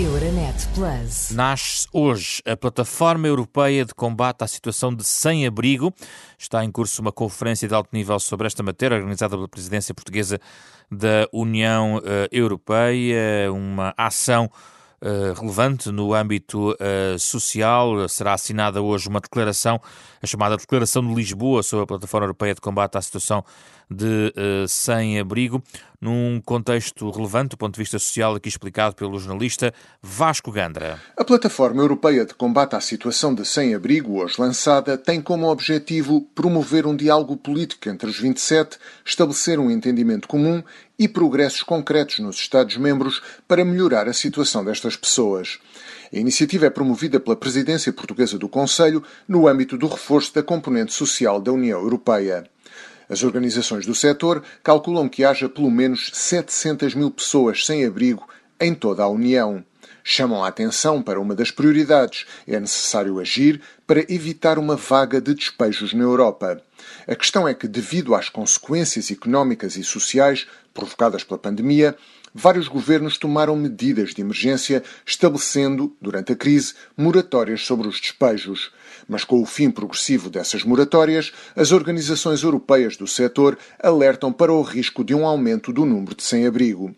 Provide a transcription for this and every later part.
Euronet Plus. Nasce hoje a Plataforma Europeia de Combate à Situação de Sem-Abrigo. Está em curso uma conferência de alto nível sobre esta matéria, organizada pela Presidência Portuguesa da União eh, Europeia. Uma ação Uh, relevante no âmbito uh, social. Será assinada hoje uma declaração, a chamada Declaração de Lisboa sobre a Plataforma Europeia de Combate à Situação de uh, Sem-Abrigo, num contexto relevante do ponto de vista social, aqui explicado pelo jornalista Vasco Gandra. A Plataforma Europeia de Combate à Situação de Sem-Abrigo, hoje lançada, tem como objetivo promover um diálogo político entre os 27, estabelecer um entendimento comum e progressos concretos nos Estados-membros para melhorar a situação destas pessoas. A iniciativa é promovida pela Presidência Portuguesa do Conselho no âmbito do reforço da componente social da União Europeia. As organizações do setor calculam que haja pelo menos 700 mil pessoas sem abrigo em toda a União. Chamam a atenção para uma das prioridades. É necessário agir para evitar uma vaga de despejos na Europa. A questão é que, devido às consequências económicas e sociais provocadas pela pandemia, vários governos tomaram medidas de emergência, estabelecendo, durante a crise, moratórias sobre os despejos. Mas com o fim progressivo dessas moratórias, as organizações europeias do setor alertam para o risco de um aumento do número de sem-abrigo.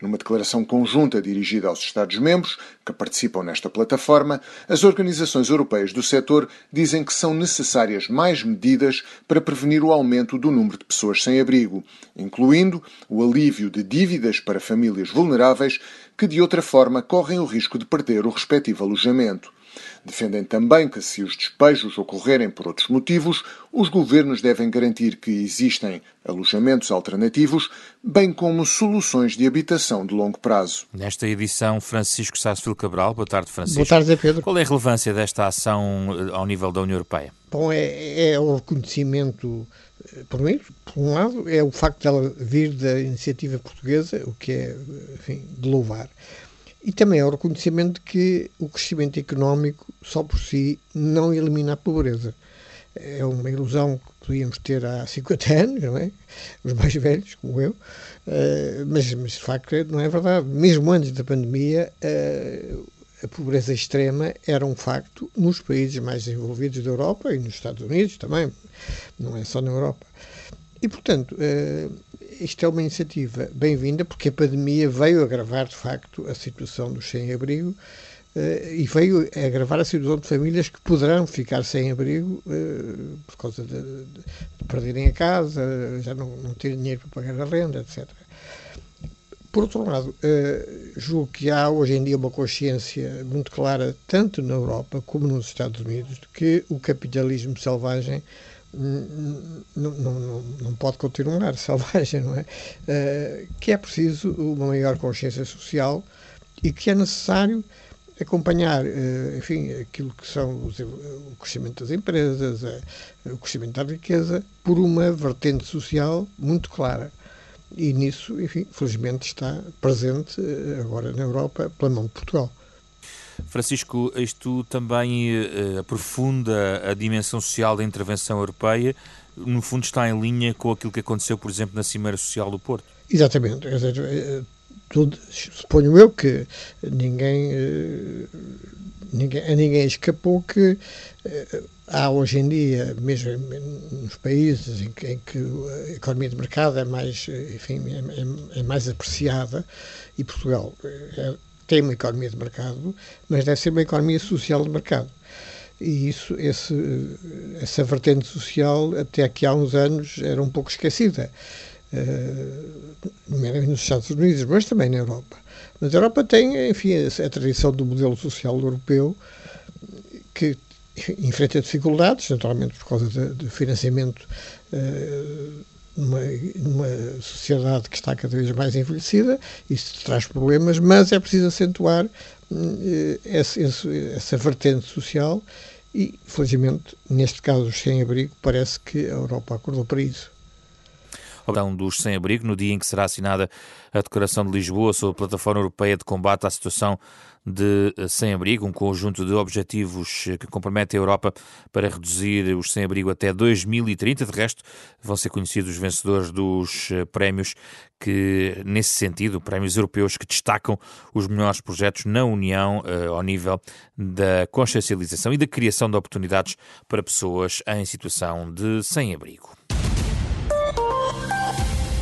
Numa declaração conjunta dirigida aos Estados-membros, que participam nesta plataforma, as organizações europeias do setor dizem que são necessárias mais medidas para prevenir o aumento do número de pessoas sem abrigo, incluindo o alívio de dívidas para famílias vulneráveis que, de outra forma, correm o risco de perder o respectivo alojamento. Defendem também que, se os despejos ocorrerem por outros motivos, os governos devem garantir que existem alojamentos alternativos, bem como soluções de habitação de longo prazo. Nesta edição, Francisco Sassfil Cabral. Boa tarde, Francisco. Boa tarde, Pedro. Qual é a relevância desta ação eh, ao nível da União Europeia? Bom, é, é o reconhecimento, eh, por mim, por um lado, é o facto dela vir da iniciativa portuguesa, o que é, enfim, de louvar. E também é o reconhecimento de que o crescimento económico, só por si, não elimina a pobreza. É uma ilusão que podíamos ter há 50 anos, não é? Os mais velhos, como eu, uh, mas, mas de facto não é verdade. Mesmo antes da pandemia, uh, a pobreza extrema era um facto nos países mais desenvolvidos da Europa e nos Estados Unidos também, não é só na Europa. E, portanto, uh, isto é uma iniciativa bem-vinda porque a pandemia veio agravar, de facto, a situação dos sem-abrigo uh, e veio agravar a situação de famílias que poderão ficar sem abrigo uh, por causa de, de, de, perderem a casa, já não, não ter dinheiro para pagar a renda, etc. Por outro lado, julgo que há hoje em dia uma consciência muito clara, tanto na Europa como nos Estados Unidos, de que o capitalismo selvagem não, pode continuar selvagem, não é? Uh, que é preciso uma maior consciência social e que é necessário acompanhar, uh, enfim, aquilo que são os, o crescimento das empresas, uh, o crescimento da riqueza, por uma vertente social muito clara. E nisso, enfim, felizmente está presente agora na Europa pela mão de Portugal. Francisco, isto também uh, aprofunda a dimensão social da intervenção europeia, no fundo está em linha com aquilo que aconteceu, por exemplo, na Cimeira Social do Porto. Exatamente. Eh, tudo, suponho eu que ninguém, uh, ninguém, a ninguém escapou que há hoje em dia, mesmo nos países em que, em que, a economia de mercado é mais, enfim, é, é, é mais apreciada, e Portugal é, tem uma economia de mercado, mas deve ser uma economia social de mercado. E isso, esse, essa vertente social, até aqui há uns anos, era um pouco esquecida, uh, nos Estados Unidos, mas também na Europa. Mas a Europa tem, enfim, a, a tradição do modelo social europeu, que enfrenta dificuldades, naturalmente por causa do financiamento uh, numa, numa sociedade que está cada vez mais envelhecida, isso traz problemas, mas é preciso acentuar eh, esse, essa vertente social e, felizmente, neste caso, os sem-abrigo, parece que a Europa acordou para isso. Dos sem-abrigo, no dia em que será assinada a Declaração de Lisboa sobre a Plataforma Europeia de Combate à Situação de eh, sem-abrigo, um conjunto de objetivos eh, que compromete a Europa para reduzir os sem-abrigo até 2030. De resto, vão ser conhecidos os vencedores dos eh, prémios que, nesse sentido, prémios europeus que destacam os melhores projetos na União ao nível da consciencialização e da criação de oportunidades para pessoas em situação de sem-abrigo.